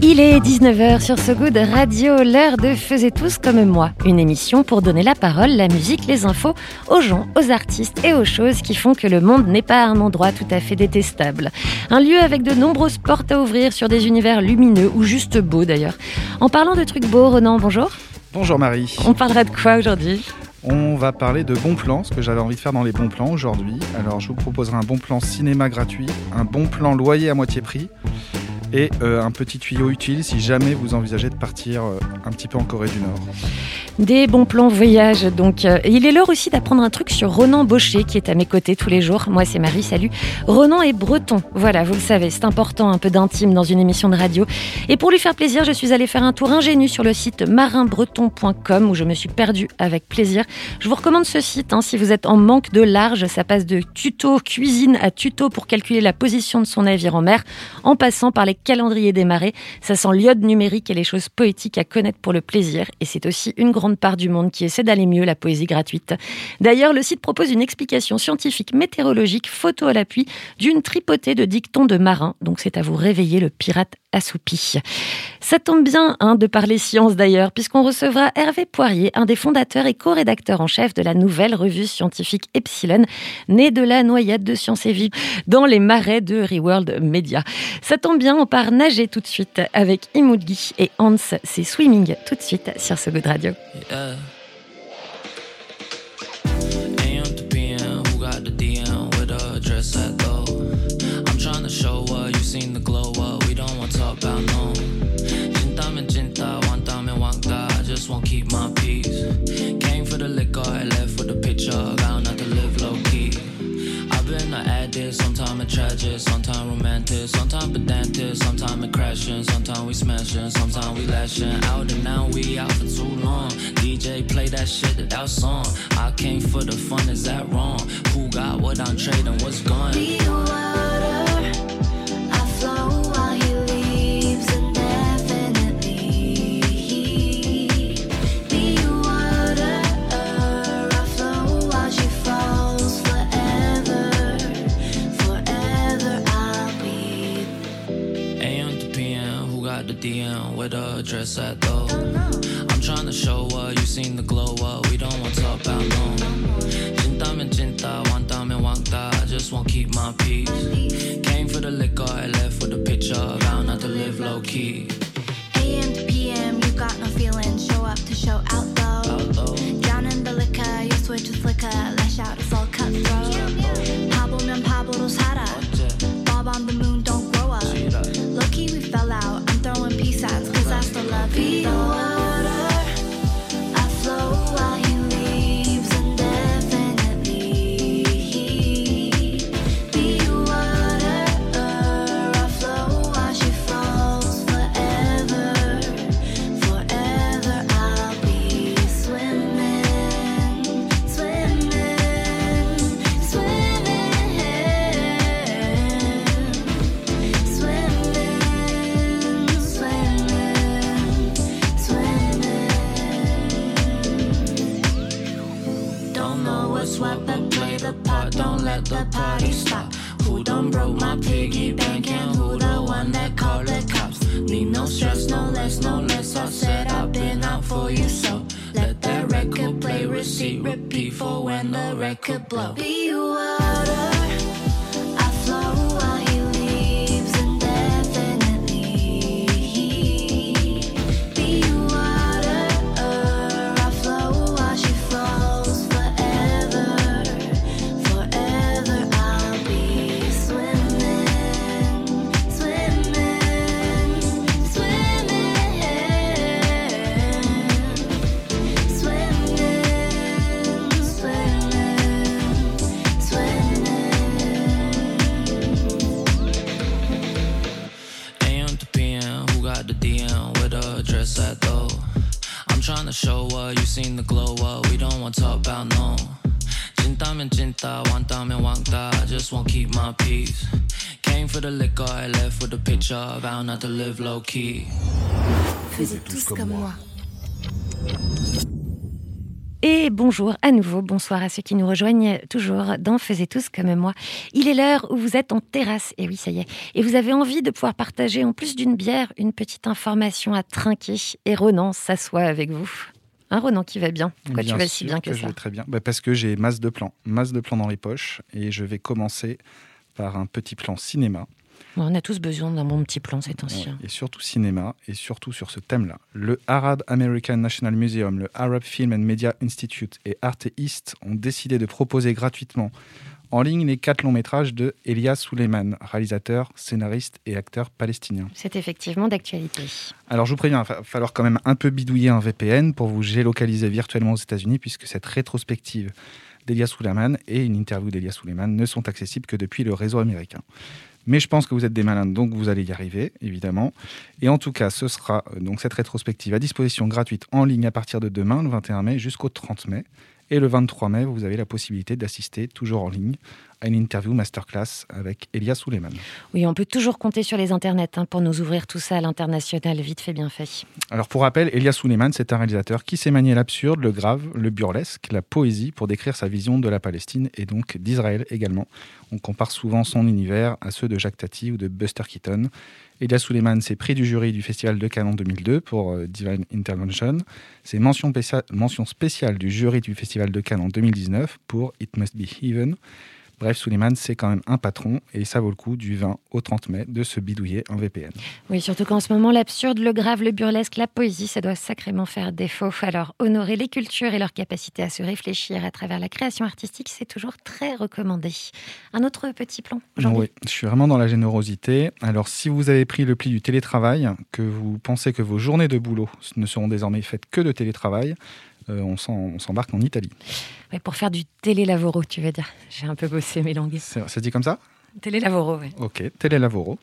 Il est 19h sur So Good Radio, l'heure de Faisez tous comme moi, une émission pour donner la parole, la musique, les infos aux gens, aux artistes et aux choses qui font que le monde n'est pas un endroit tout à fait détestable. Un lieu avec de nombreuses portes à ouvrir sur des univers lumineux ou juste beaux d'ailleurs. En parlant de trucs beaux, Renan, bonjour. Bonjour Marie. On parlera de quoi aujourd'hui? On va parler de bons plans, ce que j'avais envie de faire dans les bons plans aujourd'hui. Alors je vous proposerai un bon plan cinéma gratuit, un bon plan loyer à moitié prix et euh, un petit tuyau utile si jamais vous envisagez de partir euh, un petit peu en Corée du Nord. Des bons plans voyage, donc. euh, il est l'heure aussi d'apprendre un truc sur Ronan Baucher, qui est à mes côtés tous les jours. Moi, c'est Marie, salut. Ronan est breton. Voilà, vous le savez, c'est important, un peu d'intime dans une émission de radio. Et pour lui faire plaisir, je suis allée faire un tour ingénu sur le site marinbreton.com, où je me suis perdue avec plaisir. Je vous recommande ce site, hein, si vous êtes en manque de large. Ça passe de tuto cuisine à tuto pour calculer la position de son navire en mer, en passant par les calendriers des marées. Ça sent l'iode numérique et les choses poétiques à connaître pour le plaisir. Et c'est aussi une grande part du monde qui essaie d'aller mieux, la poésie gratuite. D'ailleurs, le site propose une explication scientifique météorologique, photo à l'appui, d'une tripotée de dictons de marins. Donc c'est à vous réveiller le pirate assoupi. Ça tombe bien hein, de parler science d'ailleurs, puisqu'on recevra Hervé Poirier, un des fondateurs et co-rédacteurs en chef de la nouvelle revue scientifique Epsilon, née de la noyade de Science et Vie dans les marais de Reworld Media. Ça tombe bien, on part nager tout de suite avec Imoudgi et Hans, c'est Swimming tout de suite sur ce Good Radio. An addict, sometime a tragic, sometimes romantic, sometimes pedantic, sometimes it crashing, sometimes we smashing, sometimes we lashing out and now we out for too long. DJ play that shit, that that song. I came for the fun, is that wrong? Who got what I'm trading? What's gone? Be the water what's but play the part. Don't let the party stop. Who done broke my piggy bank and who the one that called the cops? Need no stress, no less, no less. I said I've been out for you, so let that record play, receipt, repeat for when the record blow. Be water. I trying to show her you seen the glow up. We don't want to talk about no. Jintamen jinta, wantamen wangta. I just won't keep my peace. Came for the liquor, I left with a picture. Vow not to live low key. Faisez tous comme moi. Et bonjour à nouveau, bonsoir à ceux qui nous rejoignent toujours dans Faisez tous comme moi. Il est l'heure où vous êtes en terrasse, et oui ça y est, et vous avez envie de pouvoir partager en plus d'une bière une petite information à trinquer. Et Ronan s'assoit avec vous. Un Ronan qui va bien? Pourquoi Bien tu vas si bien que, je ça? vais très bien. Bah, parce que j'ai masse de plans, masse de plans dans les poches, et je vais commencer par un petit plan cinéma. On a tous besoin d'un bon petit plan ces temps-ci. Ouais, hein. et surtout cinéma, et surtout sur ce thème-là. Le Arab American National Museum, le Arab Film and Media Institute et Arte East ont décidé de proposer gratuitement en ligne les quatre longs métrages de Elia Suleiman, réalisateur, scénariste et acteur palestinien. C'est effectivement d'actualité. Alors je vous préviens, il va falloir quand même un peu bidouiller un VPN pour vous géolocaliser virtuellement aux États-Unis, puisque cette rétrospective d'Elia Suleiman et une interview d'Elia Suleiman ne sont accessibles que depuis le réseau américain. Mais je pense que vous êtes des malins, donc vous allez y arriver, évidemment. Et en tout cas, ce sera euh, donc cette rétrospective à disposition gratuite en ligne à partir de demain, le 21 mai, jusqu'au 30 mai. Et le 23 mai, vous avez la possibilité d'assister, toujours en ligne, à une interview masterclass avec Elia Suleiman. Oui, on peut toujours compter sur les internets hein, pour nous ouvrir tout ça à l'international, vite fait, bien fait. Alors pour rappel, Elia Suleiman, c'est un réalisateur qui sait manier l'absurde, le grave, le burlesque, la poésie pour décrire sa vision de la Palestine et donc d'Israël également. On compare souvent son univers à ceux de Jacques Tati ou de Buster Keaton. Elia Suleiman s'est pris du jury du Festival de Cannes en 2002 pour euh, Divine Intervention. C'est mention, mention spéciale du jury du Festival de Cannes en 2019 pour It Must Be Heaven. Bref, Suleiman, c'est quand même un patron et ça vaut le coup du 20 au 30 mai de se bidouiller en VPN. Oui, surtout qu'en ce moment, l'absurde, le grave, le burlesque, la poésie, ça doit sacrément faire défaut. Alors, honorer les cultures et leur capacité à se réfléchir à travers la création artistique, c'est toujours très recommandé. Un autre petit plan Oui, je suis vraiment dans la générosité. Alors, si vous avez pris le pli du télétravail, que vous pensez que vos journées de boulot ne seront désormais faites que de télétravail, on s'en- on s'embarque en Italie. Ouais, Pour faire du télélavoro, tu veux dire. J'ai un peu bossé mes langues. C'est- Ça se dit comme ça? Télélavoro, oui. Ok, Télélavoro.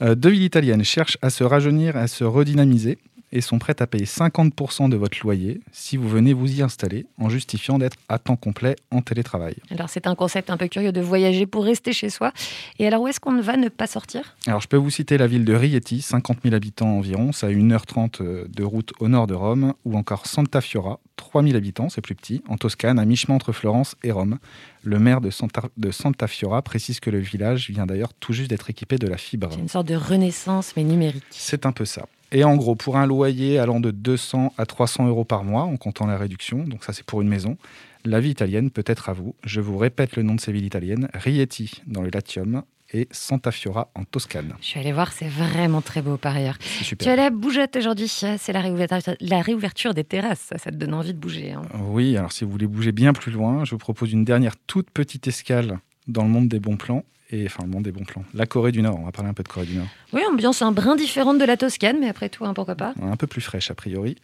Euh, deux villes italiennes cherchent à se rajeunir à se redynamiser et sont prêtes à payer 50% de votre loyer si vous venez vous y installer en justifiant d'être à temps complet en télétravail. Alors, c'est un concept un peu curieux de voyager pour rester chez soi. Et alors, où est-ce qu'on va ne pas sortir? Alors, je peux vous citer la ville de Rieti, 50 000 habitants environ, ça a 1h30 de route au nord de Rome, ou encore Santa Fiora, 3 000 habitants, c'est plus petit, en Toscane, à mi-chemin entre Florence et Rome. Le maire de Santa, de Santa Fiora précise que le village vient d'ailleurs tout juste d'être équipé de la fibre. C'est une sorte de renaissance, mais numérique. C'est un peu ça. Et en gros, pour un loyer allant de 200 à 300 euros par mois, en comptant la réduction, donc ça c'est pour une maison, la vie italienne peut être à vous. Je vous répète le nom de ces villes italiennes, Rieti dans le Latium et Santa Fiora en Toscane. Je suis allée voir, c'est vraiment très beau par ailleurs. Tu es à la bougeotte aujourd'hui, c'est la réouverture, la réouverture des terrasses, ça, ça te donne envie de bouger. hein. Oui, alors si vous voulez bouger bien plus loin, je vous propose une dernière toute petite escale dans le monde des bons plans. Et enfin, le monde des bons plans. La Corée du Nord, on va parler un peu de Corée du Nord. Oui, ambiance un brin différente de la Toscane, mais après tout, hein, pourquoi pas un peu plus fraîche a priori.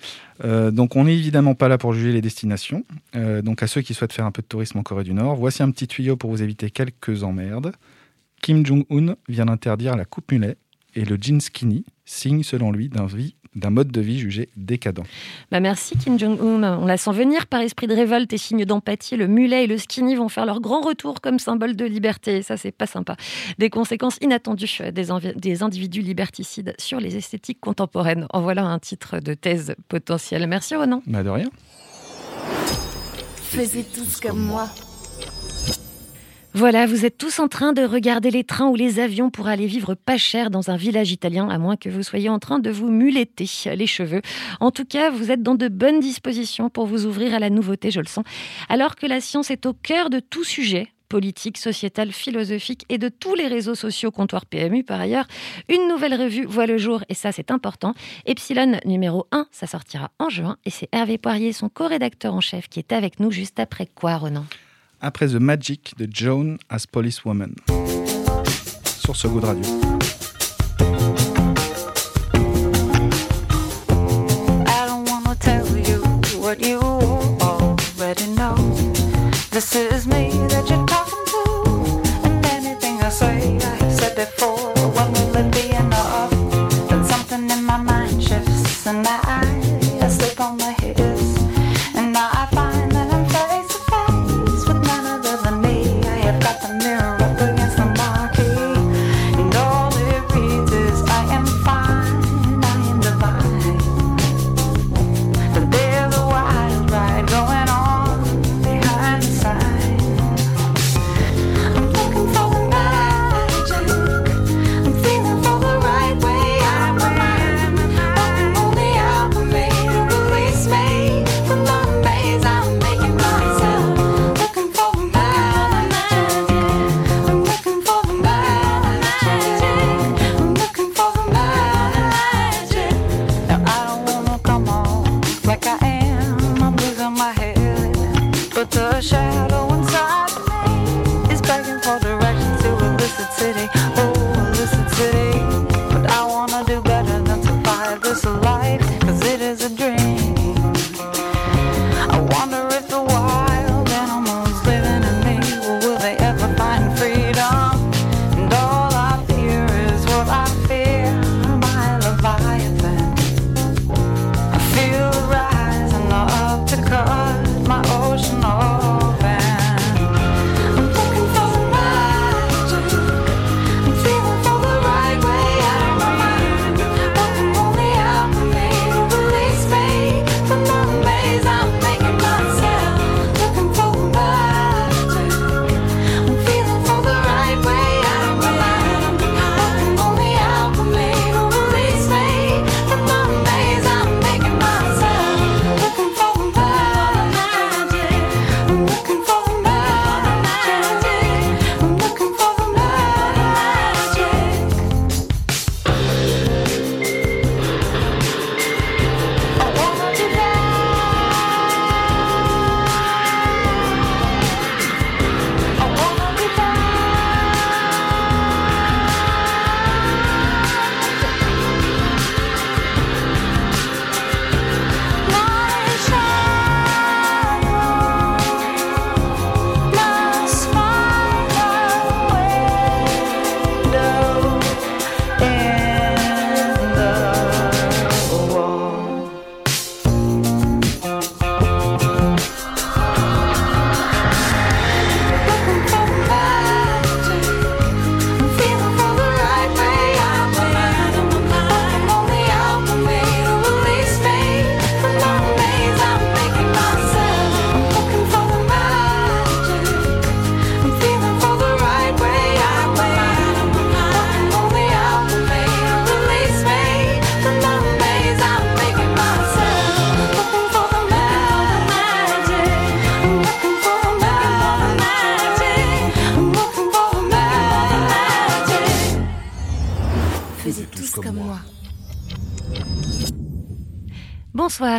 Euh, donc on n'est évidemment pas là pour juger les destinations. Euh, donc à ceux qui souhaitent faire un peu de tourisme en Corée du Nord, voici un petit tuyau pour vous éviter quelques emmerdes. Kim Jong-un vient d'interdire la coupe mulet et le jean skinny, signe selon lui d'un vie- d'un mode de vie jugé décadent. Bah merci Kim Jong-un, on la sent venir par esprit de révolte et signe d'empathie. Le mulet et le skinny vont faire leur grand retour comme symbole de liberté, et ça c'est pas sympa. Des conséquences inattendues des, envi- des individus liberticides sur les esthétiques contemporaines. En voilà un titre de thèse potentielle. Merci Ronan. Bah de rien. Faisez tous comme moi. Voilà, vous êtes tous en train de regarder les trains ou les avions pour aller vivre pas cher dans un village italien, à moins que vous soyez en train de vous muletter les cheveux. En tout cas, vous êtes dans de bonnes dispositions pour vous ouvrir à la nouveauté, je le sens. Alors que la science est au cœur de tout sujet, politique, sociétal, philosophique et de tous les réseaux sociaux comptoir PMU par ailleurs, une nouvelle revue voit le jour et ça c'est important. Epsilon numéro 1, ça sortira en juin et c'est Hervé Poirier, son co-rédacteur en chef, qui est avec nous juste après quoi, Ronan? Après The Magic de Joan as Policewoman. Sur ce goût de radio.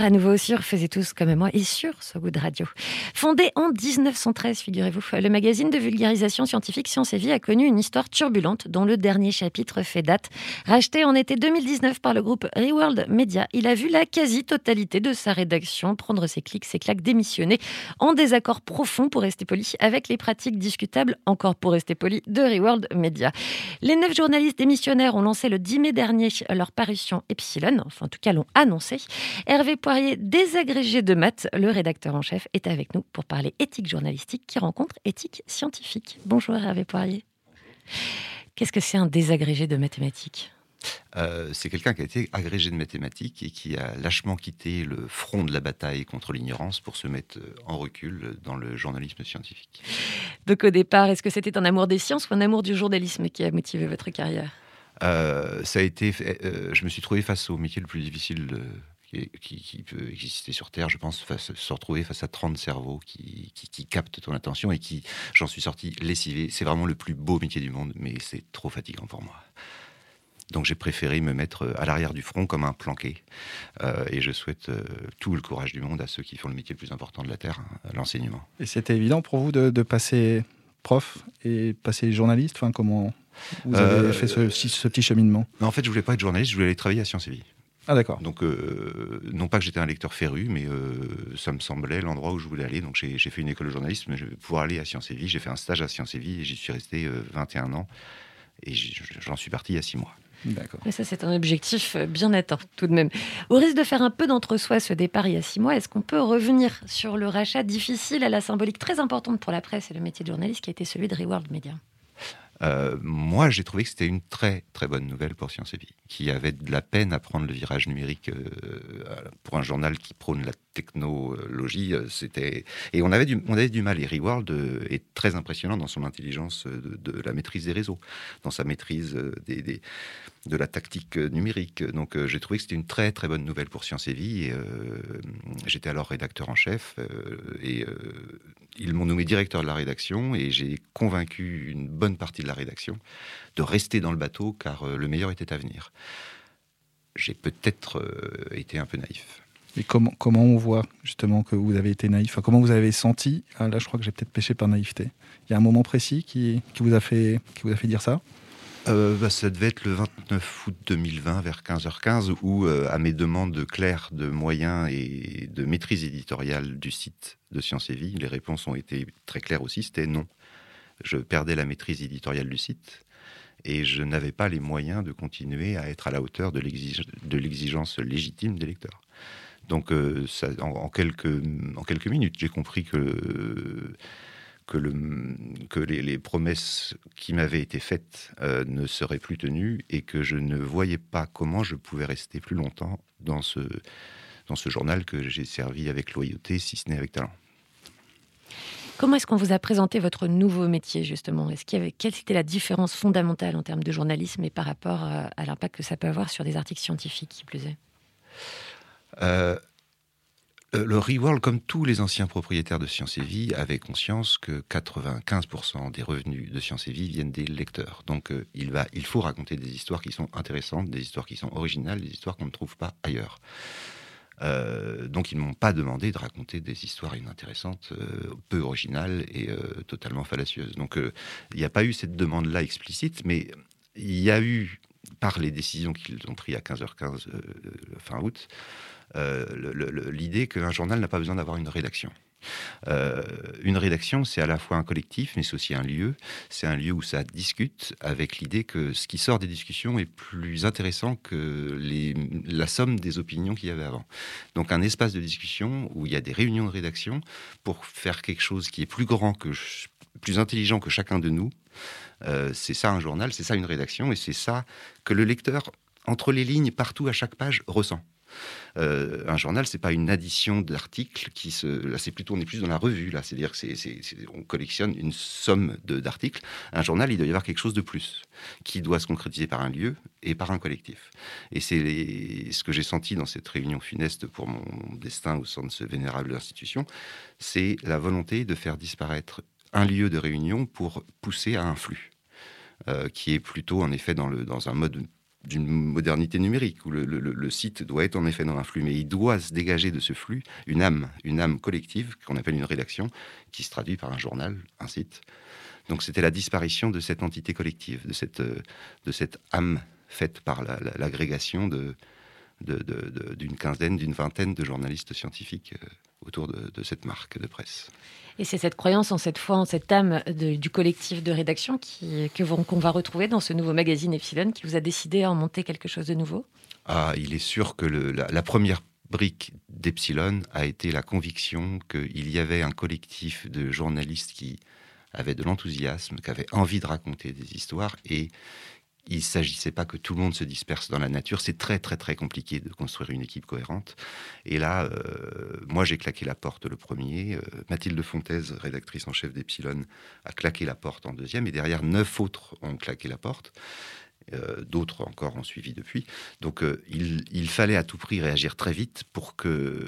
À nouveau sur Faisez tous comme moi et sur ce goût de radio. Fondé en 1913, figurez-vous, le magazine de vulgarisation scientifique Science et Vie a connu une histoire turbulente dont le dernier chapitre fait date. Racheté en été 2019 par le groupe Reworld Media, il a vu la quasi-totalité de sa rédaction prendre ses clics, ses claques, démissionner en désaccord profond, pour rester poli, avec les pratiques discutables, encore pour rester poli, de Reworld Media. Les neuf journalistes démissionnaires ont lancé le 10 mai dernier leur parution Epsilon, enfin en tout cas l'ont annoncé. Hervé Poirier, désagrégé de maths, le rédacteur en chef, est avec nous pour parler éthique journalistique qui rencontre éthique scientifique. Bonjour Hervé Poirier. Qu'est-ce que c'est un désagrégé de mathématiques? Euh, c'est quelqu'un qui a été agrégé de mathématiques et qui a lâchement quitté le front de la bataille contre l'ignorance pour se mettre euh, en recul dans le journalisme scientifique. Donc au départ, est-ce que c'était un amour des sciences ou un amour du journalisme qui a motivé votre carrière? Euh, ça a été, euh, je me suis trouvé face au métier le plus difficile de- qui, qui- peut exister sur Terre, je pense, face, se retrouver face à 30 cerveaux qui, qui- qui captent ton attention et qui, j'en suis sorti lessivé. C'est vraiment le plus beau métier du monde, mais c'est trop fatigant pour moi. Donc j'ai préféré me mettre euh, à l'arrière du front comme un planqué. Euh, et je souhaite euh, tout le courage du monde à ceux qui font le métier le plus important de la Terre, hein, l'enseignement. Et c'était évident pour vous de, de passer prof et passer journaliste enfin, Comment vous avez Euh, fait ce, ce petit cheminement? En fait, je voulais pas être journaliste, je voulais aller travailler à Sciences et Vie. Ah d'accord. Donc, euh, non pas que j'étais un lecteur féru, mais euh, ça me semblait l'endroit où je voulais aller. Donc, j'ai fait une école de journalisme mais je vais pouvoir aller à Sciences et Vie. J'ai fait un stage à Sciences et Vie et j'y suis resté euh, 21 ans. Et j'en suis parti il y a 6 mois. D'accord. Mais ça, c'est un objectif euh, bien atteint, tout de même. Au risque de faire un peu d'entre-soi ce départ il y a six mois, est-ce qu'on peut revenir sur le rachat difficile à la symbolique très importante pour la presse et le métier de journaliste qui a été celui de Reworld Media? Euh, moi, j'ai trouvé que c'était une très très bonne nouvelle pour Sciences et Vie, qui avait de la peine à prendre le virage numérique euh, pour un journal qui prône la technologie. euh, C'était et on avait du on avait du mal. Et Reworld est très impressionnant dans son intelligence de, la maîtrise des réseaux, dans sa maîtrise des- de la tactique numérique. Donc, euh, j'ai trouvé que c'était une très très bonne nouvelle pour Sciences et Vie. Euh, J'étais alors rédacteur en chef euh, et ils m'ont nommé directeur de la rédaction et j'ai convaincu une bonne partie de la rédaction de rester dans le bateau car le meilleur était à venir. J'ai peut-être été un peu naïf. Et comment, comment on voit justement que vous avez été naïf? Enfin, Comment vous avez senti? Ah, Là, je crois que j'ai peut-être péché par naïveté. Il y a un moment précis qui, qui vous, a fait, qui vous a fait dire ça? Euh, bah, Ça devait être le 29 août 2020, vers 15h15, où, euh, à mes demandes claires de moyens et de maîtrise éditoriale du site de Sciences et Vie, les réponses ont été très claires aussi, c'était non. Je perdais la maîtrise éditoriale du site et je n'avais pas les moyens de continuer à être à la hauteur de l'exigence légitime des lecteurs. Donc, euh, en quelques minutes, j'ai compris que que, le, que les, promesses qui m'avaient été faites euh, ne seraient plus tenues et que je ne voyais pas comment je pouvais rester plus longtemps dans ce, dans ce journal que j'ai servi avec loyauté, si ce n'est avec talent. Comment est-ce qu'on vous a présenté votre nouveau métier, justement? Est-ce qu'il y avait, Quelle était la différence fondamentale en termes de journalisme et par rapport euh, à l'impact que ça peut avoir sur des articles scientifiques, qui plus est? Euh, euh, le Reworld, comme tous les anciens propriétaires de Science et Vie, avait conscience que 95% des revenus de Science et Vie viennent des lecteurs. Donc euh, il, va, il faut raconter des histoires qui sont intéressantes, des histoires qui sont originales, des histoires qu'on ne trouve pas ailleurs. Euh, donc ils ne m'ont pas demandé de raconter des histoires inintéressantes, peu originales et totalement fallacieuses. Donc il n'y a pas eu cette demande-là explicite, mais il y a eu, par les décisions qu'ils ont prises à 15h15 fin août, l'idée qu'un journal n'a pas besoin d'avoir une rédaction. Euh, une rédaction, c'est à la fois un collectif, mais c'est aussi un lieu. C'est un lieu où ça discute avec l'idée que ce qui sort des discussions est plus intéressant que la somme des opinions qu'il y avait avant. Donc un espace de discussion où il y a des réunions de rédaction pour faire quelque chose qui est plus grand plus intelligent que chacun de nous. Euh, c'est ça un journal, c'est ça une rédaction, et c'est ça que le lecteur, entre les lignes, partout à chaque page, ressent. Euh, un journal, c'est pas une addition d'articles qui se. Là, c'est plutôt on est plus dans la revue. Là, c'est-à-dire que c'est, on collectionne une somme d'articles. Un journal, il doit y avoir quelque chose de plus qui doit se concrétiser par un lieu et par un collectif. Et c'est ce que j'ai senti dans cette réunion funeste pour mon destin au sein de ce vénérable institution, c'est la volonté de faire disparaître un lieu de réunion pour pousser à un flux. Euh, qui est plutôt en effet dans, le, dans un mode d'une modernité numérique où le, site doit être en effet dans un flux, mais il doit se dégager de ce flux une âme, une âme collective qu'on appelle une rédaction, qui se traduit par un journal, un site. Donc c'était la disparition de cette entité collective, de cette, de cette âme faite par l'agrégation de, d'une quinzaine, d'une vingtaine de journalistes scientifiques euh, autour de, cette marque de presse. Et c'est cette croyance en cette foi, en cette âme du collectif de rédaction qui, que qu'on va retrouver dans ce nouveau magazine Epsilon qui vous a décidé à en monter quelque chose de nouveau? Ah, il est sûr que la, première brique d'Epsilon a été la conviction qu'il y avait un collectif de journalistes qui avaient de l'enthousiasme, qui avaient envie de raconter des histoires et il ne s'agissait pas que tout le monde se disperse dans la nature. C'est très très très compliqué de construire une équipe cohérente. Et là, euh, moi j'ai claqué la porte le premier. Euh, Mathilde Fontaise, rédactrice en chef d'Epsilon, a claqué la porte en deuxième. Et derrière, neuf autres ont claqué la porte. Euh, d'autres encore ont suivi depuis. Donc il, il, fallait à tout prix réagir très vite pour que,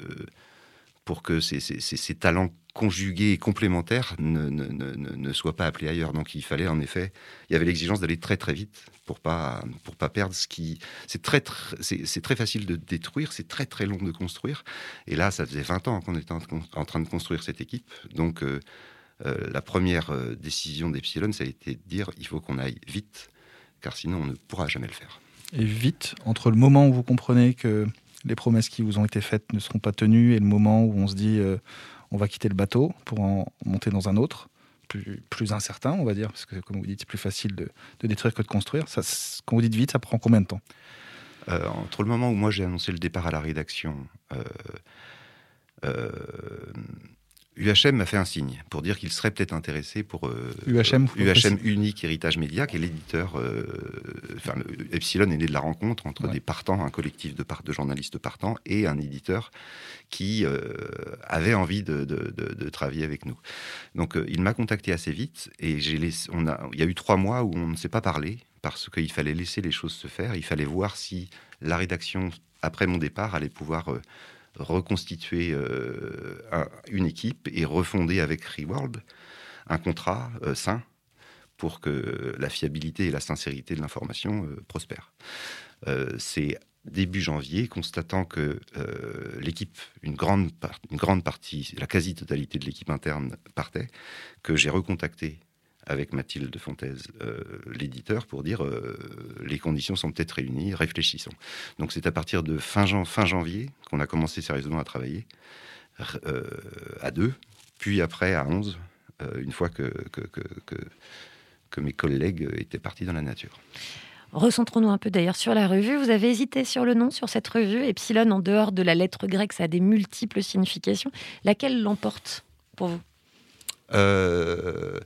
pour que ces, talents conjugués et complémentaires ne, soient pas appelés ailleurs. Donc il fallait en effet, il y avait l'exigence d'aller très très vite pour pas pour pas perdre ce qui c'est très c'est très facile de détruire, c'est très très long de construire. Et là, ça faisait 20 ans qu'on était en, train de construire cette équipe. Donc euh, euh, la première euh, décision d'Epsilon, ça a été de dire il faut qu'on aille vite, car sinon on ne pourra jamais le faire. Et vite, entre le moment où vous comprenez que les promesses qui vous ont été faites ne seront pas tenues et le moment où on se dit on va quitter le bateau pour en monter dans un autre, plus, plus incertain, on va dire, parce que comme vous dites, c'est plus facile de, détruire que de construire. Ça, quand vous dites vite, ça prend combien de temps? Euh, Entre le moment où moi j'ai annoncé le départ à la rédaction, euh, euh, UHM m'a fait un signe pour dire qu'il serait peut-être intéressé pour UHM, UHM Unique Héritage Média, qui est l'éditeur. enfin, Epsilon est né de la rencontre entre des partants, un collectif de, de journalistes partants, et un éditeur qui euh, avait envie de, travailler avec nous. Donc euh, il m'a contacté assez vite et j'ai on a, il y a eu trois mois où on ne s'est pas parlé parce qu'il fallait laisser les choses se faire. Il fallait voir si la rédaction, après mon départ, allait pouvoir euh, reconstituer une équipe et refonder avec Reworld un contrat sain pour que la fiabilité et la sincérité de l'information prospèrent. c'est début janvier, constatant que euh, l'équipe, une une grande partie, la quasi-totalité de l'équipe interne partait, que j'ai recontacté avec Mathilde Fontaise, euh, l'éditeur, pour dire euh, les conditions sont peut-être réunies, réfléchissons. Donc c'est à partir de fin, jan- fin janvier qu'on a commencé sérieusement à travailler euh, à deux, puis après à 11, euh, une fois que, que, que, que- que mes collègues étaient partis dans la nature. Recentrons-nous un peu d'ailleurs sur la revue. Vous avez hésité sur le nom, sur cette revue. Epsilon, en dehors de la lettre grecque, ça a des multiples significations. Laquelle l'emporte pour vous? Euh,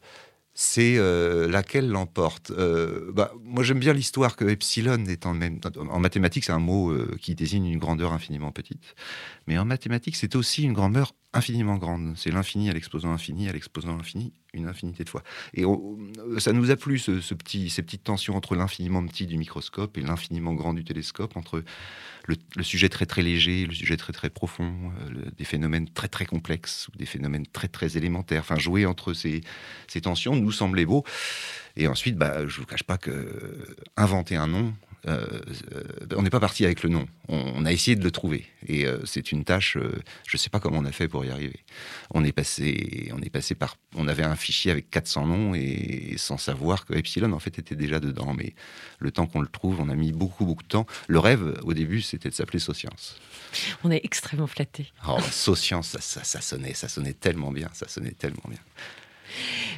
c'est euh, laquelle l'emporte. Euh, bah, moi, j'aime bien l'histoire que epsilon est en mathématiques, c'est un mot euh, qui désigne une grandeur infiniment petite. Mais en mathématiques, c'est aussi une grandeur infiniment grande. C'est l'infini à l'exposant infini à l'exposant infini, une infinité de fois. Et on- ça nous a plu ce, petit, ces petites tensions entre l'infiniment petit du microscope et l'infiniment grand du télescope, entre le, sujet très très léger, le sujet très très profond, euh, des phénomènes très très complexes ou des phénomènes très très élémentaires. Enfin, jouer entre ces, ces tensions nous semblait beau. Et ensuite, bah, je vous cache pas que euh, inventer un nom, euh, euh, on n'est pas parti avec le nom. On, on a essayé de le trouver. Et euh, c'est une tâche. euh, je sais pas comment on a fait pour y arriver. On est passé, on est passé par. On avait un fichier avec 400 noms et sans savoir que Epsilon en fait était déjà dedans. Mais le temps qu'on le trouve, on a mis beaucoup beaucoup de temps. Le rêve au début, c'était de s'appeler Socience. On est extrêmement flattés. Oh, Socience, ça, ça, ça sonnait, ça sonnait tellement bien, ça sonnait tellement bien.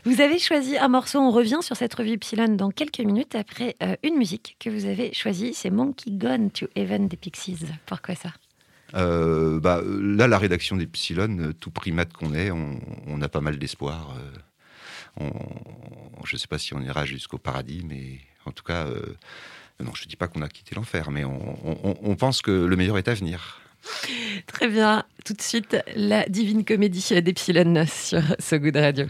Vous avez choisi un morceau, on revient sur cette revue Epsilon dans quelques minutes après euh, une musique que vous avez choisie, c'est Monkey Gone to Heaven des Pixies. Pourquoi ça? Euh, bah, là, la rédaction d'Epsilon, euh, tout primate qu'on est, on, a pas mal d'espoir. je ne sais pas si on ira jusqu'au paradis, mais en tout cas, non, je ne dis pas qu'on a quitté l'enfer, mais on- on pense que le meilleur est à venir. Très bien, tout de suite, la divine comédie d'Epsilon sur So Good Radio.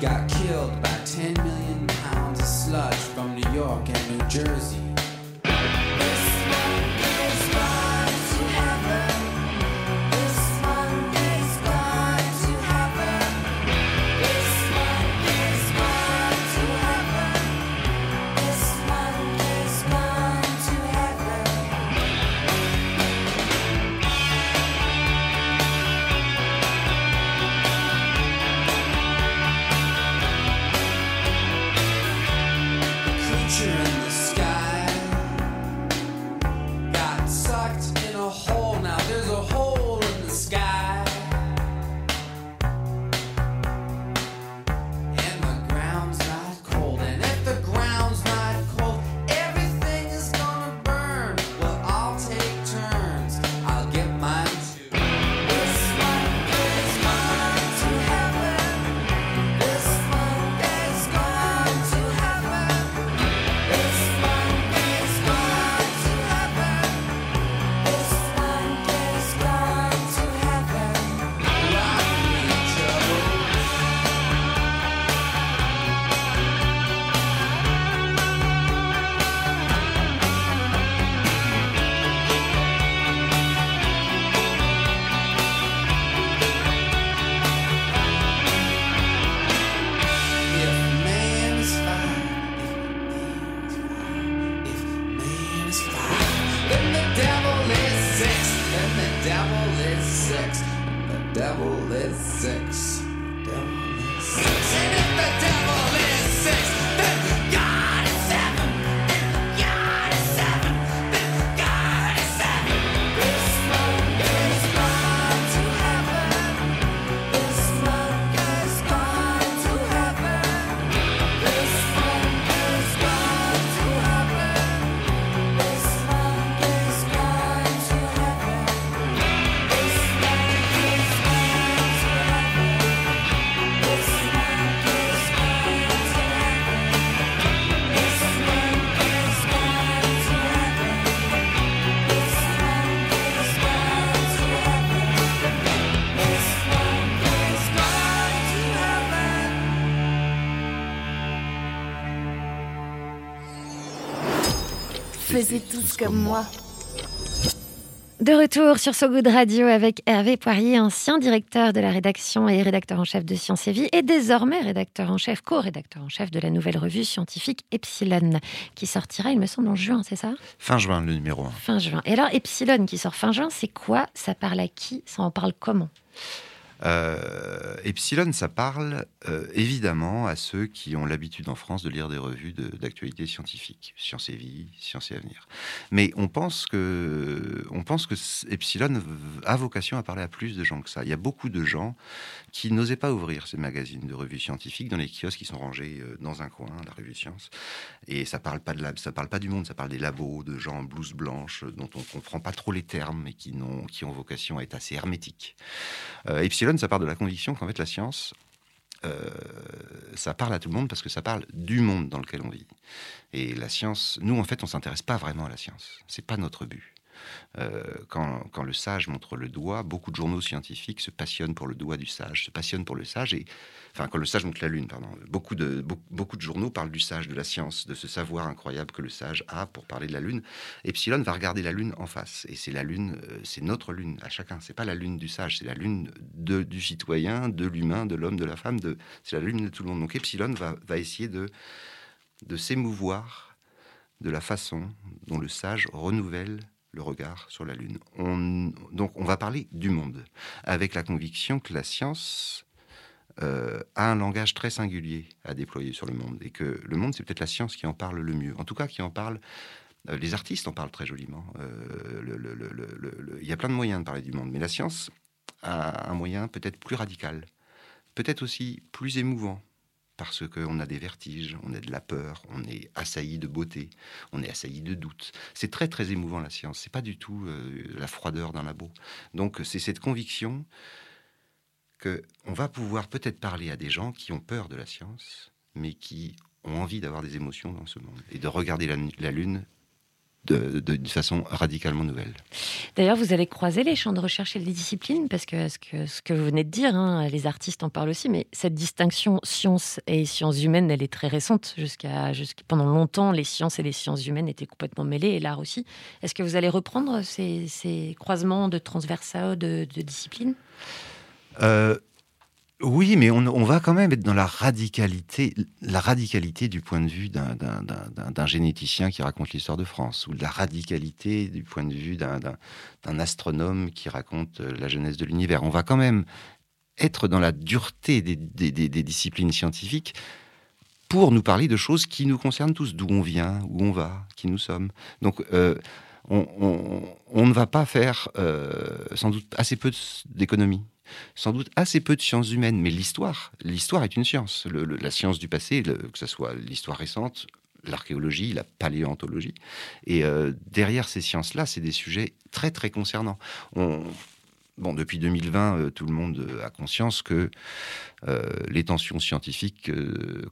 Got killed by 10 million pounds of sludge from New York and New Jersey. Faisez tous comme moi. De retour sur So Good Radio avec Hervé Poirier, ancien directeur de la rédaction et rédacteur en chef de Science et Vie, et désormais rédacteur en chef, co-rédacteur en chef de la nouvelle revue scientifique Epsilon, qui sortira, il me semble, en juin, c'est ça? Fin juin, le numéro 1. Fin juin. Et alors, Epsilon qui sort fin juin, c'est quoi? Ça parle à qui? Ça en parle comment? Euh, Epsilon, ça parle euh, évidemment à ceux qui ont l'habitude en France de lire des revues d'actualité scientifique, Science et Vie, Science et Avenir. Mais on pense que, on pense que Epsilon a vocation à parler à plus de gens que ça. Il y a beaucoup de gens qui n'osaient pas ouvrir ces magazines de revues scientifiques dans les kiosques qui sont rangés euh, dans un coin, la revue Science. Et ça parle pas de la- ça parle pas du monde, ça parle des labos, de gens en blouse blanche dont on comprend pas trop les termes et qui, n'ont- qui ont vocation à être assez hermétiques. Epsilon, ça part de la conviction qu'en fait la science, euh, ça parle à tout le monde parce que ça parle du monde dans lequel on vit. Et la science, nous en fait, on s'intéresse pas vraiment à la science. C'est pas notre but. Euh, quand, le sage montre le doigt, beaucoup de journaux scientifiques se passionnent pour le doigt du sage, se passionnent pour le sage. Enfin, quand le sage montre la lune, pardon, beaucoup de journaux parlent du sage, de la science, de ce savoir incroyable que le sage a pour parler de la lune. Epsilon va regarder la lune en face, et c'est la lune, euh, c'est notre lune à chacun. C'est pas la lune du sage, c'est la lune du citoyen, de l'humain, de l'homme, de la femme. C'est la lune de tout le monde. Donc Epsilon va, essayer de s'émouvoir de la façon dont le sage renouvelle le regard sur la Lune. On- donc on va parler du monde, avec la conviction que la science euh, a un langage très singulier à déployer sur le monde, et que le monde, c'est peut-être la science qui en parle le mieux, en tout cas qui en parle... euh, les artistes en parlent très joliment. Euh, Il y a plein de moyens de parler du monde, mais la science a un moyen peut-être plus radical, peut-être aussi plus émouvant, parce qu'on a des vertiges, on a de la peur, on est assailli de beauté, on est assailli de doute. C'est très très émouvant la science. C'est pas du tout euh, la froideur d'un labo. Donc c'est cette conviction que on va pouvoir peut-être parler à des gens qui ont peur de la science, mais qui ont envie d'avoir des émotions dans ce monde et de regarder la lune de façon radicalement nouvelle. D'ailleurs, vous allez croiser les champs de recherche et les disciplines, parce que ce que, ce que vous venez de dire, hein, les artistes en parlent aussi, mais cette distinction sciences et sciences humaines, elle est très récente. Jusqu'à, pendant longtemps, les sciences et les sciences humaines étaient complètement mêlées, et l'art aussi. Est-ce que vous allez reprendre ces, ces croisements de transversaux de, de disciplines? Euh, oui, mais on, va quand même être dans la radicalité, la radicalité du point de vue d'un- généticien qui raconte l'histoire de France, ou la radicalité du point de vue d'un astronome qui raconte euh, la jeunesse de l'univers. On va quand même être dans la dureté des, disciplines scientifiques pour nous parler de choses qui nous concernent tous, d'où on vient, où on va, qui nous sommes. Donc, euh, on, ne va pas faire euh, sans doute assez peu d'économie sans doute assez peu de sciences humaines, mais l'histoire, l'histoire est une science. La science du passé, que ce soit l'histoire récente, l'archéologie, la paléontologie. Et euh, derrière ces sciences-là, c'est des sujets très très concernants. On- Bon, depuis 2020, euh, tout le monde euh, a conscience que les tensions scientifiques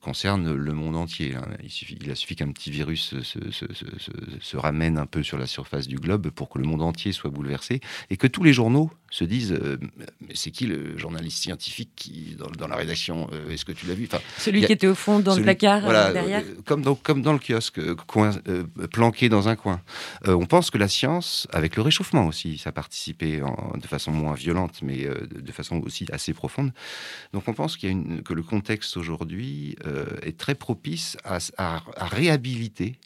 concernent le monde entier. hein. Il, suffit, a suffi qu'un petit virus se ramène un peu sur la surface du globe pour que le monde entier soit bouleversé et que tous les journaux se disent euh, Mais c'est qui le journaliste scientifique qui, dans, dans la rédaction euh, Est-ce que tu l'as vu? Enfin, Celui a- qui était au fond dans le celui- placard voilà, euh, derrière? euh, comme, dans, comme dans le kiosque, coin, planqué dans un coin. On pense que la science, avec le réchauffement aussi, ça a participé en- de façon moins violente, mais de, façon aussi assez profonde. Donc on pense qu'il y a une, que le contexte aujourd'hui est très propice à- à réhabiliter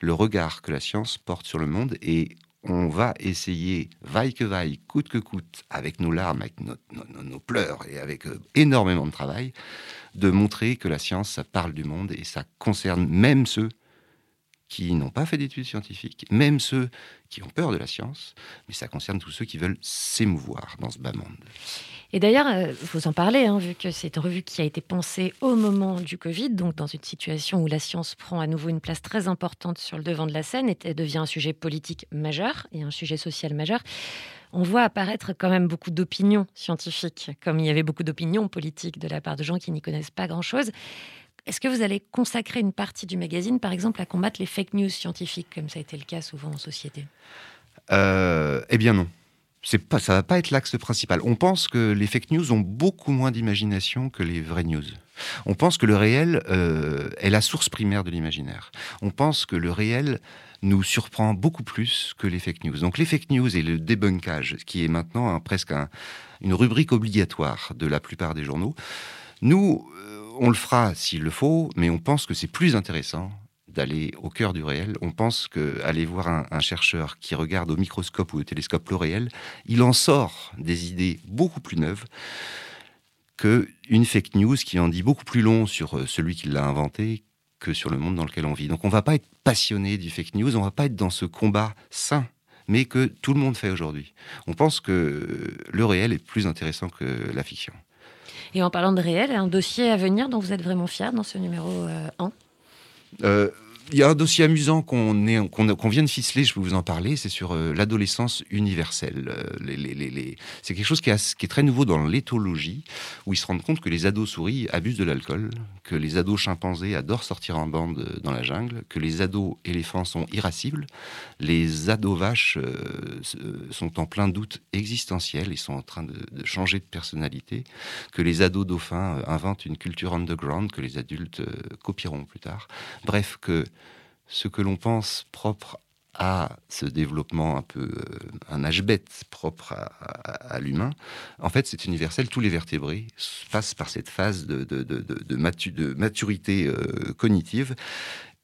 le regard que la science porte sur le monde et on va essayer, vaille que vaille, coûte que coûte, avec nos larmes, avec nos, pleurs et avec euh, énormément de travail, de montrer que la science, ça parle du monde et ça concerne même ceux qui n'ont pas fait d'études scientifiques, même ceux qui ont peur de la science, mais ça concerne tous ceux qui veulent s'émouvoir dans ce bas monde. Et d'ailleurs, euh, vous en parlez, hein, vu que c'est une revue qui a été pensée au moment du Covid, donc dans une situation où la science prend à nouveau une place très importante sur le devant de la scène et devient un sujet politique majeur et un sujet social majeur. On voit apparaître quand même beaucoup d'opinions scientifiques, comme il y avait beaucoup d'opinions politiques de la part de gens qui n'y connaissent pas grand-chose. Est-ce que vous allez consacrer une partie du magazine, par exemple, à combattre les fake news scientifiques, comme ça a été le cas souvent en société? Euh, eh bien non. C'est pas, ça va pas être l'axe principal. On pense que les fake news ont beaucoup moins d'imagination que les vraies news. On pense que le réel euh, est la source primaire de l'imaginaire. On pense que le réel nous surprend beaucoup plus que les fake news. Donc les fake news et le débunkage, qui est maintenant presque une rubrique obligatoire de la plupart des journaux, nous, euh, on le fera s'il le faut, mais on pense que c'est plus intéressant d'aller au cœur du réel. On pense qu'aller voir un, un, chercheur qui regarde au microscope ou au télescope le réel, il en sort des idées beaucoup plus neuves qu'une fake news qui en dit beaucoup plus long sur euh, celui qui l'a inventé que sur le monde dans lequel on vit. Donc on va pas être passionné du fake news, on va pas être dans ce combat sain mais que tout le monde fait aujourd'hui. On pense que le réel est plus intéressant que la fiction. Et en parlant de réel, un dossier à venir dont vous êtes vraiment fier dans ce numéro 1 euh, il y a un dossier amusant qu'on vient de ficeler, je peux vous en parler, c'est sur euh, l'adolescence universelle. Euh, c'est quelque chose qui, qui, est très nouveau dans l'éthologie, où ils se rendent compte que les ados souris abusent de l'alcool, que les ados chimpanzés adorent sortir en bande euh, dans la jungle, que les ados éléphants sont irascibles, les ados vaches sont en plein doute existentiel, ils sont en train de, de, changer de personnalité, que les ados dauphins inventent une culture underground que les adultes copieront plus tard. Bref, que ce que l'on pense propre à ce développement un peu euh, un âge bête propre à, l'humain, en fait c'est universel. Tous les vertébrés passent par cette phase de, maturité euh, cognitive.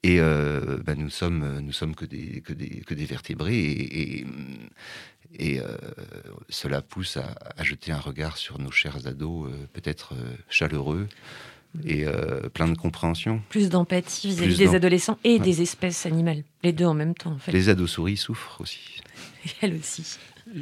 Et euh, bah, nous sommes sommes que des vertébrés et, cela pousse à, jeter un regard sur nos chers ados peut-être chaleureux et euh, plein de compréhension. Plus d'empathie vis-à-vis des adolescents et ouais. des espèces animales. Les deux en même temps, en fait. Les ados souris souffrent aussi. Elles aussi.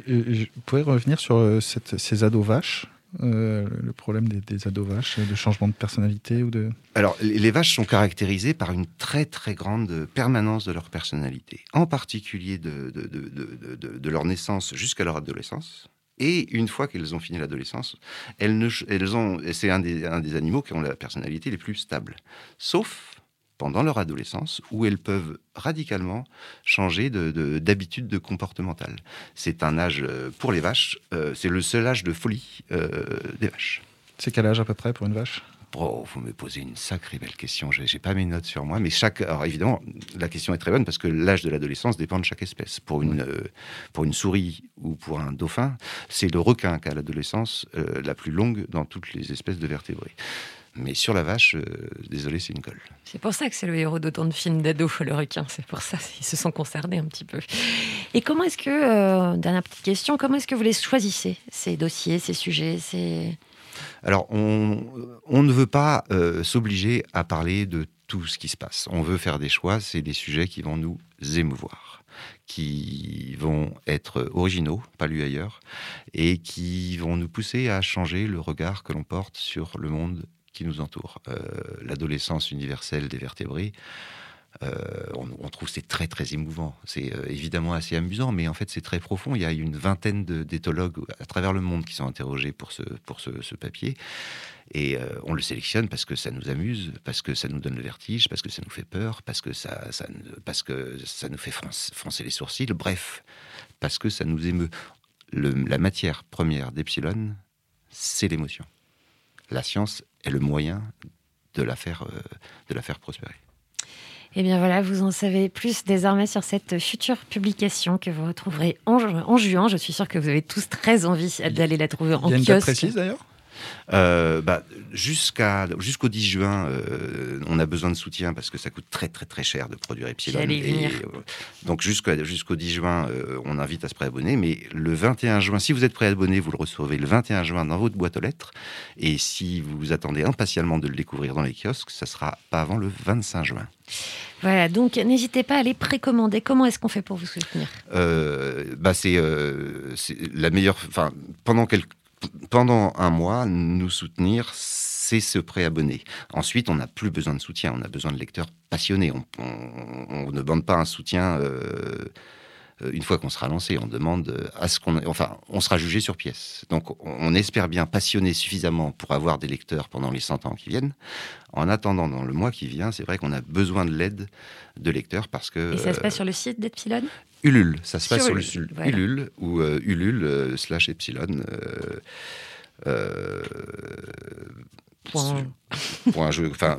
Je pourrais revenir sur euh, cette, ces ados vaches euh, le problème des, des, ados vaches, de changement de personnalité ou de... Alors, les vaches sont caractérisées par une très très grande permanence de leur personnalité, en particulier de, de, de, de leur naissance jusqu'à leur adolescence. Et une fois qu'elles ont fini l'adolescence, elles, elles c'est un des, un des animaux qui ont la personnalité les plus stables. Sauf pendant leur adolescence, où elles peuvent radicalement changer d'habitude de, de, comportementale. C'est un âge, pour les vaches, euh, c'est le seul âge de folie euh, des vaches. C'est quel âge à peu près pour une vache? Oh, vous me posez une sacrée belle question. Je n'ai pas mes notes sur moi, mais chaque. Alors évidemment, la question est très bonne parce que l'âge de l'adolescence dépend de chaque espèce. Pour une, euh, pour une souris ou pour un dauphin, c'est le requin qui a l'adolescence euh, la plus longue dans toutes les espèces de vertébrés. Mais sur la vache, euh, désolé, c'est une colle. C'est pour ça que c'est le héros d'autant de films d'ado, le requin. C'est pour ça ils se sont concernés un petit peu. Et comment est-ce que, euh, dernière petite question, comment est-ce que vous les choisissez, ces dossiers, ces sujets ces... Alors, on, ne veut pas euh, s'obliger à parler de tout ce qui se passe. On veut faire des choix, c'est des sujets qui vont nous émouvoir, qui vont être originaux, pas lus ailleurs, et qui vont nous pousser à changer le regard que l'on porte sur le monde qui nous entoure. Euh, L'adolescence universelle des vertébrés, on, on, trouve c'est très très émouvant. C'est euh, évidemment assez amusant, mais en fait c'est très profond. Il y a une vingtaine d'éthologues à travers le monde qui sont interrogés pour ce, pour ce, papier. Et euh, on le sélectionne parce que ça nous amuse, parce que ça nous donne le vertige, parce que ça nous fait peur, parce que ça, ça, parce que ça nous fait froncer les sourcils, bref, parce que ça nous émeut. La matière première d'Epsilon, c'est l'émotion. La science est le moyen de la faire, euh, de la faire prospérer. Et eh bien voilà, vous en savez plus désormais sur cette future publication que vous retrouverez en, ju en juin. Je suis sûr que vous avez tous très envie d'aller la trouver en kiosque. Il y a une date précise d'ailleurs? Euh, bah, jusqu'à jusqu'au 10 juin, euh, on a besoin de soutien parce que ça coûte très très très cher de produire Epsilon. Et, euh, donc jusqu'au jusqu'au 10 juin, on invite à se préabonner. Mais le 21 juin, si vous êtes préabonné, vous le recevez le 21 juin dans votre boîte aux lettres. Et si vous attendez impatiemment de le découvrir dans les kiosques, ça sera pas avant le 25 juin. Voilà, donc n'hésitez pas à les précommander. Comment est-ce qu'on fait pour vous soutenir? Euh, bah c'est euh, la meilleure. Enfin, pendant quelques pendant un mois, nous soutenir, c'est se préabonner. Ensuite, on n'a plus besoin de soutien, on a besoin de lecteurs passionnés. On, ne bande pas un soutien euh, une fois qu'on sera lancé. On demande à ce qu'on, enfin, on sera jugé sur pièce. Donc, on espère bien passionner suffisamment pour avoir des lecteurs pendant les 100 ans qui viennent. En attendant, dans le mois qui vient, c'est vrai qu'on a besoin de l'aide de lecteurs parce que. Et ça se passe sur le site d'Epsilon? Ulule, ça se passe sur, sur le voilà. Ulule ou euh, Ulule euh, slash Epsilon. Euh, Point. Point jeu, enfin,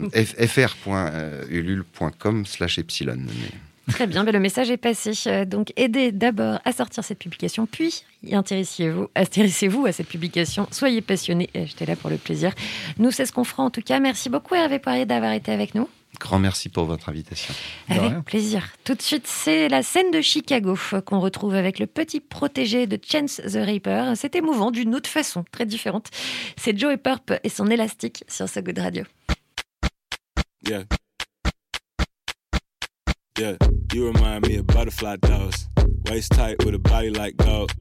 fr.ulule.com slash epsilon. mais- Très bien, mais le message est passé. Euh, Donc, aidez d'abord à sortir cette publication, puis y intéressez-vous intéressez-vous à cette publication. Soyez passionnés. J'étais là pour le plaisir. Nous, c'est ce qu'on fera en tout cas. Merci beaucoup, Hervé Poirier, d'avoir été avec nous. Grand merci pour votre invitation. Avec plaisir. Tout de suite, c'est la scène de Chicago euh, qu'on retrouve avec le petit protégé de Chance the Rapper. C'est émouvant d'une autre façon, très différente. C'est Joey Purp et son élastique sur So Good Radio. Yeah. Yeah, you remind me of butterfly dolls. Waist tight with a body like gold.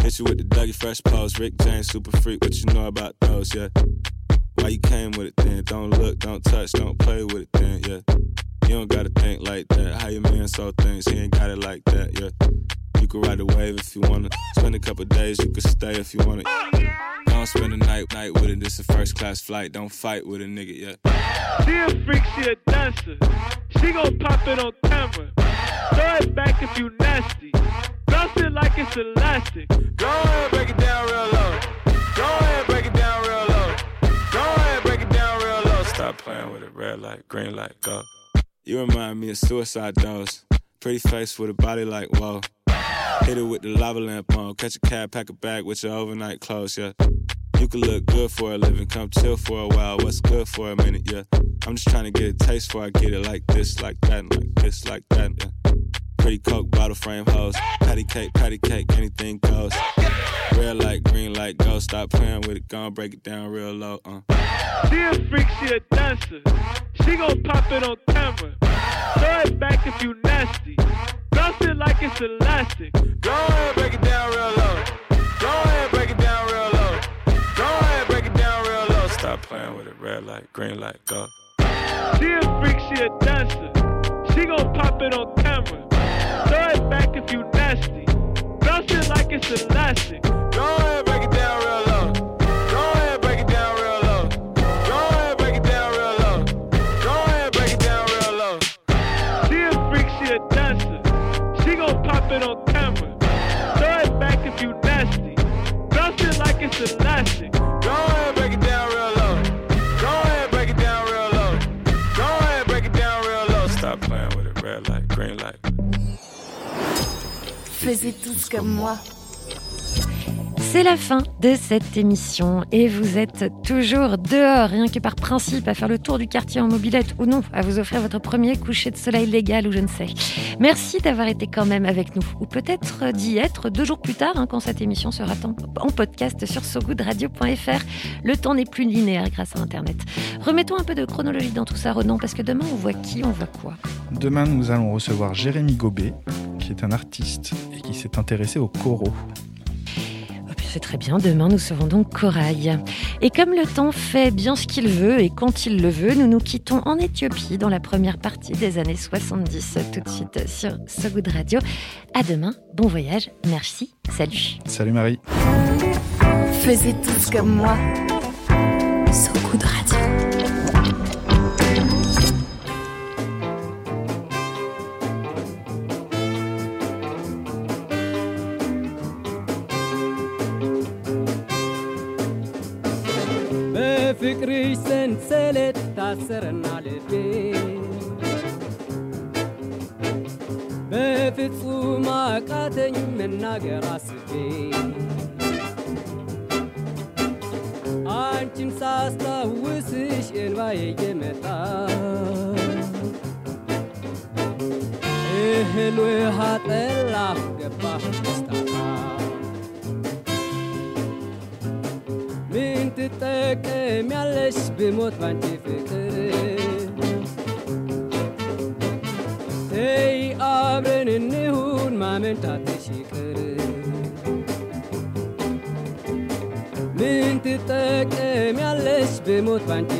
Hit you with the Dougie Fresh pose. Rick James, super freak. What you know about those? Yeah. Why you came with it then? Don't look, don't touch, don't play with it then. Yeah. You don't gotta think like that. How your man so things, he ain't got it like that. Yeah. You could ride the wave if you wanna. Spend a couple days, you could stay if you wanna. Don't spend a night night with it. This a first class flight. Don't fight with a nigga. Yeah. She a freak, she a dancer. She gon' pop it on camera. Throw it back if you nasty. Bounce it like it's elastic. Go ahead, break it down real low. Go ahead, break it down real low. Go ahead, break it down real low. Stop playing with it. Red light, green light, go. You remind me of suicide dolls. Pretty face with a body like whoa. Hit it with the lava lamp on. Catch a cab, pack a bag with your overnight clothes, yeah. You can look good for a living, come chill for a while. What's good for a minute, yeah. I'm just trying to get a taste before I get it like this, like that, and like this, like that, yeah. Pretty coke, bottle frame hoes. Patty cake, patty cake, anything goes. Red light, green light, go. Stop playing with it, gon' break it down real low, uh. She a freak, she a dancer. She gon' pop it on camera. Throw it back if you nasty. It like it's elastic. Go ahead, break it down real low. Go ahead, break it down real low. Go ahead, break it down real low. Stop playing with it. Red light, green light, go. She a freak, she a dancer. She gon' pop it on camera. Throw it back if you nasty. Bounce it like it's elastic. Go ahead, comme moi. C'est la fin de cette émission et vous êtes toujours dehors, rien que par principe, à faire le tour du quartier en mobilette ou non, à vous offrir votre premier coucher de soleil légal ou je ne sais. Merci d'avoir été quand même avec nous, ou peut-être d'y être deux jours plus tard, hein, quand cette émission sera en, podcast sur sogoodradio.fr. Le temps n'est plus linéaire grâce à Internet. Remettons un peu de chronologie dans tout ça, Renan, parce que demain on voit qui, on voit quoi? Demain, nous allons recevoir Jérémy Gobet, qui est un artiste et qui s'est intéressé au coraux. C'est très bien, demain nous serons donc Corail. Et comme le temps fait bien ce qu'il veut et quand il le veut, nous nous quittons en Éthiopie dans la première partie des années 70, tout de suite sur So Good Radio. À demain, bon voyage, merci, salut. Salut Marie. Faisez tous comme moi. በፍቅርሽ ሰንሰለት ታሰረና ልቤ በፍጹም አቃተኝ መናገር አስቤ። አንቺን ሳስታውስሽ እንባዬ ምን ትጠቀሚያለሽ ብሞት ባንቺ ፍቅር ተይ አብረን እንሁን ማመንታትሽ ይቅር ምን ትጠቀሚያለሽ ብሞት ባንቺ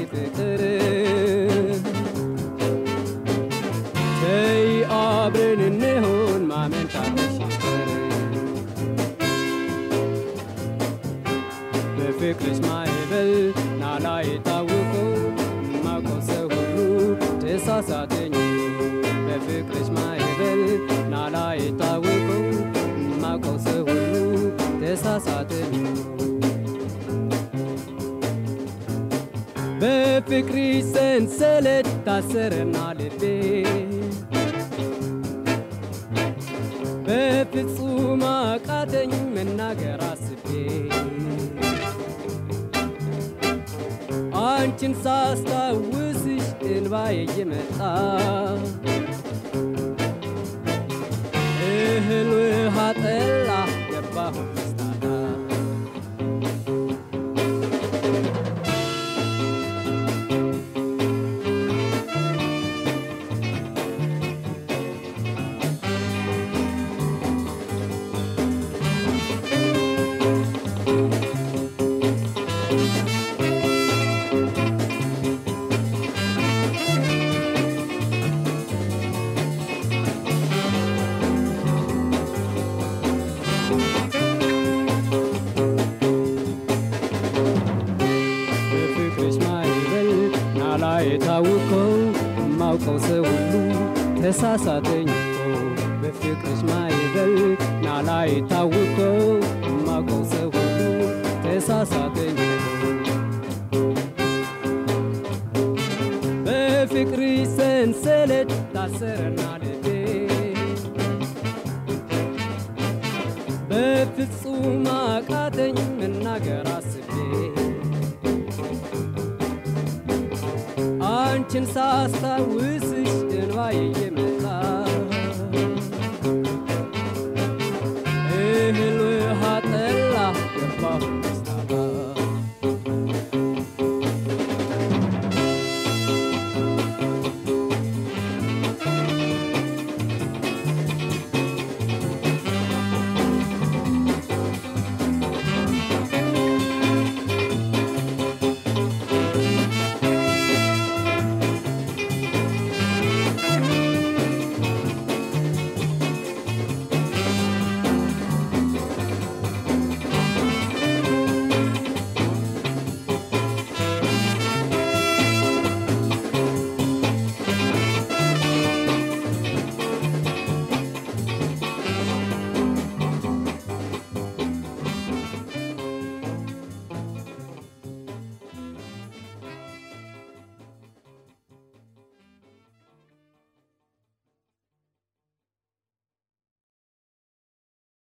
ተሳሳተኝ በፍቅሪ ሰንሰለት ታሰረና ልቤ በፍጹም አቃተኝ መናገር አስቤ። አንቺን ሳስታውስሽ እንባዬ እየመጣ እህል ውሃ በፍቅርሽ ሰንሰለት ታሰረና ልቤ። በፍጹም አቃተኝ መናገር አስቤ። አንቺን ሳስታውስ